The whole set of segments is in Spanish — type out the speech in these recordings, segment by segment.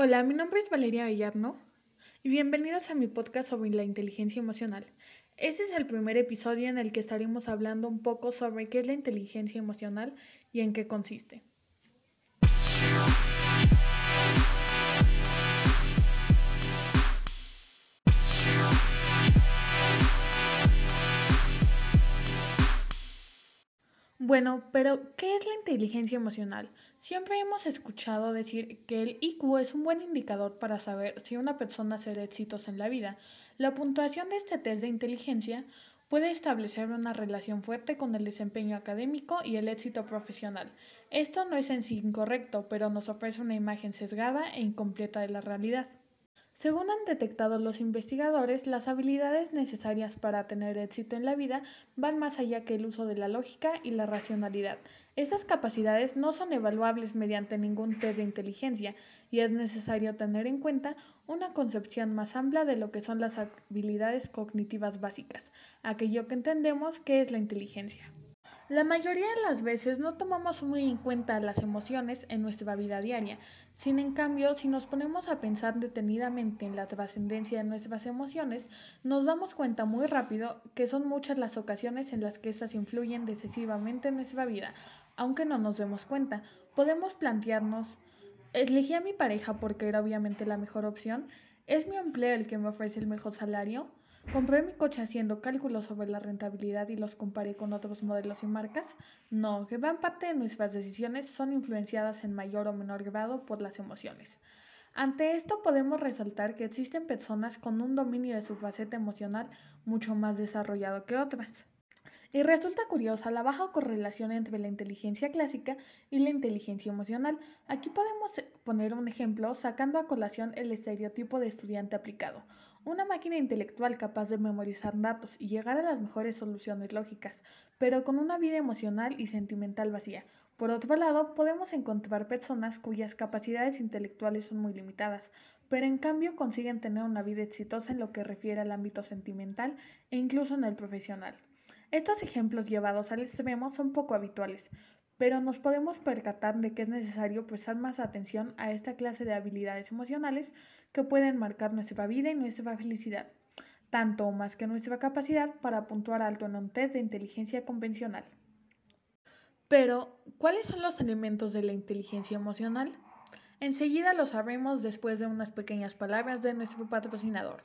Hola, mi nombre es Valeria Villarno y bienvenidos a mi podcast sobre la inteligencia emocional. Este es el primer episodio en el que estaremos hablando un poco sobre qué es la inteligencia emocional y en qué consiste. Bueno, pero ¿qué es la inteligencia emocional? Siempre hemos escuchado decir que el IQ es un buen indicador para saber si una persona será exitosa en la vida. La puntuación de este test de inteligencia puede establecer una relación fuerte con el desempeño académico y el éxito profesional. Esto no es en sí incorrecto, pero nos ofrece una imagen sesgada e incompleta de la realidad. Según han detectado los investigadores, las habilidades necesarias para tener éxito en la vida van más allá que el uso de la lógica y la racionalidad. Estas capacidades no son evaluables mediante ningún test de inteligencia y es necesario tener en cuenta una concepción más amplia de lo que son las habilidades cognitivas básicas, aquello que entendemos que es la inteligencia. La mayoría de las veces no tomamos muy en cuenta las emociones en nuestra vida diaria. Sin en cambio, si nos ponemos a pensar detenidamente en la trascendencia de nuestras emociones, nos damos cuenta muy rápido que son muchas las ocasiones en las que éstas influyen decisivamente en nuestra vida. Aunque no nos demos cuenta, podemos plantearnos, ¿elegí a mi pareja porque era obviamente la mejor opción? ¿Es mi empleo el que me ofrece el mejor salario? ¿Compré mi coche haciendo cálculos sobre la rentabilidad y los comparé con otros modelos y marcas? No, gran parte de nuestras decisiones son influenciadas en mayor o menor grado por las emociones. Ante esto podemos resaltar que existen personas con un dominio de su faceta emocional mucho más desarrollado que otras. Y resulta curiosa la baja correlación entre la inteligencia clásica y la inteligencia emocional. Aquí podemos poner un ejemplo sacando a colación el estereotipo de estudiante aplicado. Una máquina intelectual capaz de memorizar datos y llegar a las mejores soluciones lógicas, pero con una vida emocional y sentimental vacía. Por otro lado, podemos encontrar personas cuyas capacidades intelectuales son muy limitadas, pero en cambio consiguen tener una vida exitosa en lo que refiere al ámbito sentimental e incluso en el profesional. Estos ejemplos llevados al extremo son poco habituales, pero nos podemos percatar de que es necesario prestar más atención a esta clase de habilidades emocionales que pueden marcar nuestra vida y nuestra felicidad, tanto o más que nuestra capacidad para puntuar alto en un test de inteligencia convencional. Pero, ¿cuáles son los elementos de la inteligencia emocional? Enseguida lo sabremos después de unas pequeñas palabras de nuestro patrocinador.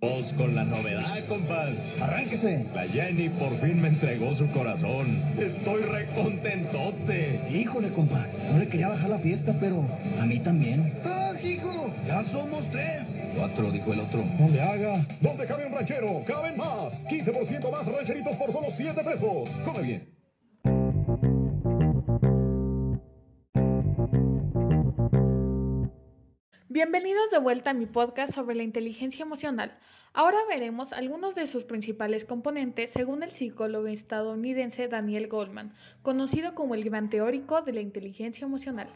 Vos con la novedad, compás. ¡Arránquese! La Jenny por fin me entregó su corazón. Estoy recontentote. Híjole, compa, no le quería bajar la fiesta, pero a mí también. ¡Ah, hijo! ¡Ya somos tres! Cuatro, dijo el otro. No le haga. ¿Dónde cabe un ranchero? ¡Caben más! 15% más rancheritos por solo 7 pesos. Come bien. Bienvenidos de vuelta a mi podcast sobre la inteligencia emocional. Ahora veremos algunos de sus principales componentes según el psicólogo estadounidense Daniel Goldman, conocido como el gran teórico de la inteligencia emocional.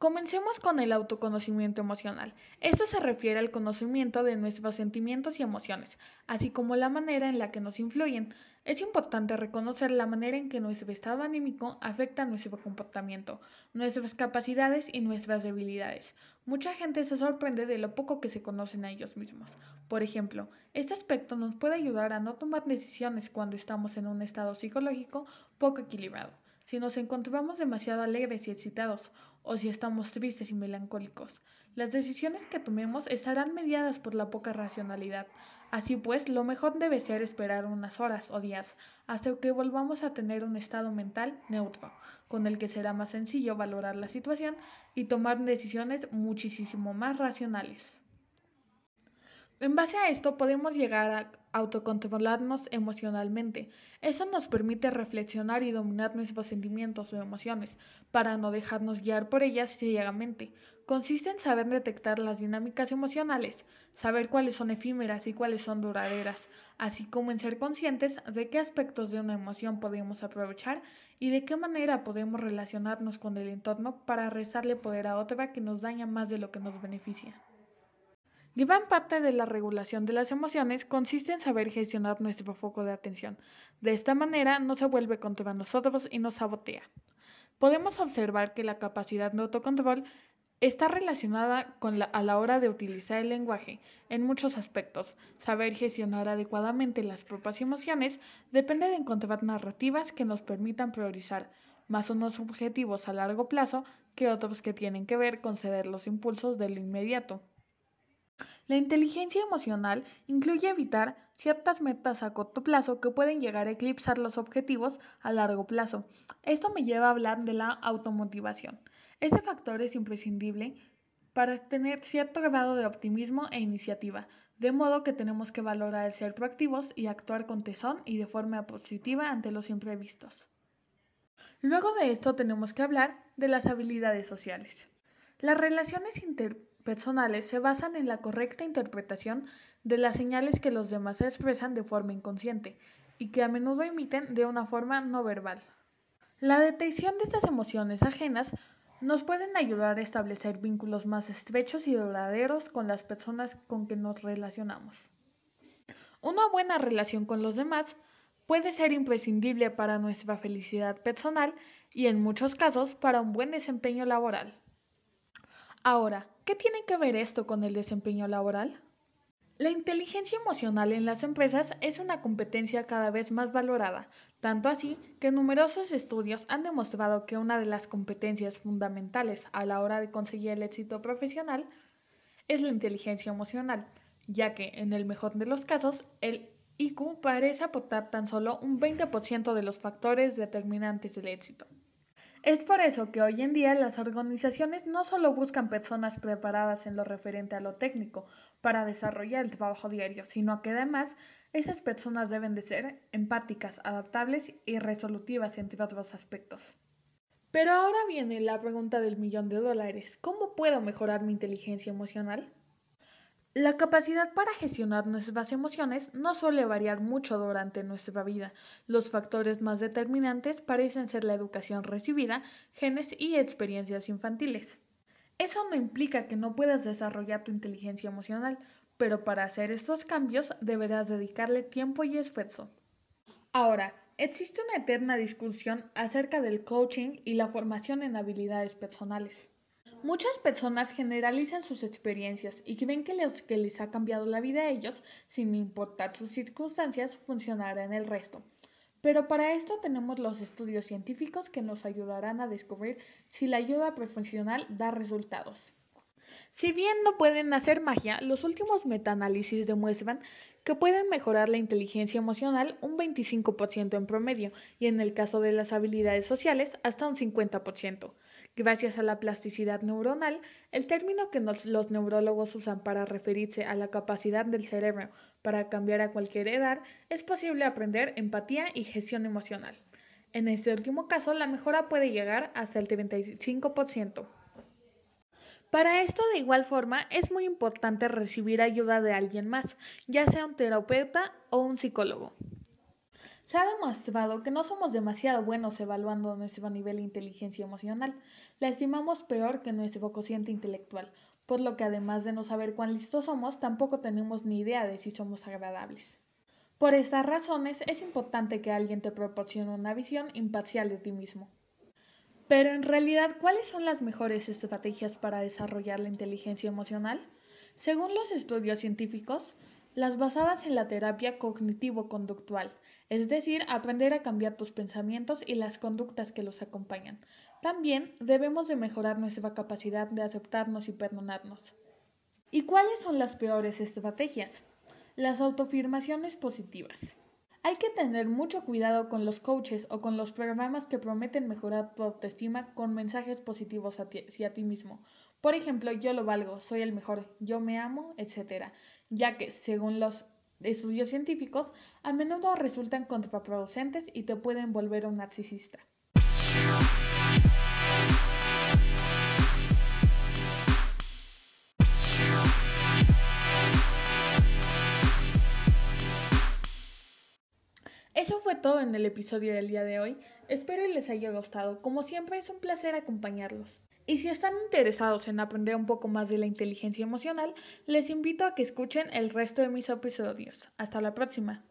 Comencemos con el autoconocimiento emocional. Esto se refiere al conocimiento de nuestros sentimientos y emociones, así como la manera en la que nos influyen. Es importante reconocer la manera en que nuestro estado anímico afecta nuestro comportamiento, nuestras capacidades y nuestras debilidades. Mucha gente se sorprende de lo poco que se conocen a ellos mismos. Por ejemplo, este aspecto nos puede ayudar a no tomar decisiones cuando estamos en un estado psicológico poco equilibrado si nos encontramos demasiado alegres y excitados o si estamos tristes y melancólicos. Las decisiones que tomemos estarán mediadas por la poca racionalidad. Así pues, lo mejor debe ser esperar unas horas o días hasta que volvamos a tener un estado mental neutro, con el que será más sencillo valorar la situación y tomar decisiones muchísimo más racionales. En base a esto podemos llegar a autocontrolarnos emocionalmente. Eso nos permite reflexionar y dominar nuestros sentimientos o emociones, para no dejarnos guiar por ellas ciegamente. Consiste en saber detectar las dinámicas emocionales, saber cuáles son efímeras y cuáles son duraderas, así como en ser conscientes de qué aspectos de una emoción podemos aprovechar y de qué manera podemos relacionarnos con el entorno para rezarle poder a otra que nos daña más de lo que nos beneficia. Gran parte de la regulación de las emociones consiste en saber gestionar nuestro foco de atención. De esta manera no se vuelve contra nosotros y nos sabotea. Podemos observar que la capacidad de autocontrol está relacionada con la, a la hora de utilizar el lenguaje en muchos aspectos. Saber gestionar adecuadamente las propias emociones depende de encontrar narrativas que nos permitan priorizar más unos objetivos a largo plazo que otros que tienen que ver con ceder los impulsos del inmediato. La inteligencia emocional incluye evitar ciertas metas a corto plazo que pueden llegar a eclipsar los objetivos a largo plazo. Esto me lleva a hablar de la automotivación. Este factor es imprescindible para tener cierto grado de optimismo e iniciativa, de modo que tenemos que valorar el ser proactivos y actuar con tesón y de forma positiva ante los imprevistos. Luego de esto tenemos que hablar de las habilidades sociales. Las relaciones inter personales se basan en la correcta interpretación de las señales que los demás expresan de forma inconsciente y que a menudo emiten de una forma no verbal. La detección de estas emociones ajenas nos pueden ayudar a establecer vínculos más estrechos y duraderos con las personas con que nos relacionamos. Una buena relación con los demás puede ser imprescindible para nuestra felicidad personal y en muchos casos para un buen desempeño laboral. Ahora, ¿qué tiene que ver esto con el desempeño laboral? La inteligencia emocional en las empresas es una competencia cada vez más valorada, tanto así que numerosos estudios han demostrado que una de las competencias fundamentales a la hora de conseguir el éxito profesional es la inteligencia emocional, ya que en el mejor de los casos el IQ parece aportar tan solo un 20% de los factores determinantes del éxito. Es por eso que hoy en día las organizaciones no solo buscan personas preparadas en lo referente a lo técnico para desarrollar el trabajo diario, sino que además esas personas deben de ser empáticas, adaptables y resolutivas entre otros aspectos. Pero ahora viene la pregunta del millón de dólares. ¿Cómo puedo mejorar mi inteligencia emocional? La capacidad para gestionar nuestras emociones no suele variar mucho durante nuestra vida. Los factores más determinantes parecen ser la educación recibida, genes y experiencias infantiles. Eso no implica que no puedas desarrollar tu inteligencia emocional, pero para hacer estos cambios deberás dedicarle tiempo y esfuerzo. Ahora, existe una eterna discusión acerca del coaching y la formación en habilidades personales. Muchas personas generalizan sus experiencias y creen que los que les ha cambiado la vida a ellos, sin importar sus circunstancias, funcionará en el resto. Pero para esto tenemos los estudios científicos que nos ayudarán a descubrir si la ayuda profesional da resultados. Si bien no pueden hacer magia, los últimos metaanálisis demuestran que pueden mejorar la inteligencia emocional un 25% en promedio y en el caso de las habilidades sociales hasta un 50%. Gracias a la plasticidad neuronal, el término que los neurólogos usan para referirse a la capacidad del cerebro para cambiar a cualquier edad, es posible aprender empatía y gestión emocional. En este último caso, la mejora puede llegar hasta el 35%. Para esto, de igual forma, es muy importante recibir ayuda de alguien más, ya sea un terapeuta o un psicólogo. Se ha demostrado que no somos demasiado buenos evaluando nuestro nivel de inteligencia emocional. La estimamos peor que nuestro cociente intelectual, por lo que además de no saber cuán listos somos, tampoco tenemos ni idea de si somos agradables. Por estas razones es importante que alguien te proporcione una visión imparcial de ti mismo. Pero en realidad, ¿cuáles son las mejores estrategias para desarrollar la inteligencia emocional? Según los estudios científicos, las basadas en la terapia cognitivo-conductual, es decir, aprender a cambiar tus pensamientos y las conductas que los acompañan. También debemos de mejorar nuestra capacidad de aceptarnos y perdonarnos. ¿Y cuáles son las peores estrategias? Las autoafirmaciones positivas. Hay que tener mucho cuidado con los coaches o con los programas que prometen mejorar tu autoestima con mensajes positivos hacia ti mismo. Por ejemplo, yo lo valgo, soy el mejor, yo me amo, etc. ya que, según los estudios científicos, a menudo resultan contraproducentes y te pueden volver un narcisista. Eso fue todo en el episodio del día de hoy. Espero les haya gustado. Como siempre es un placer acompañarlos. Y si están interesados en aprender un poco más de la inteligencia emocional, les invito a que escuchen el resto de mis episodios. Hasta la próxima.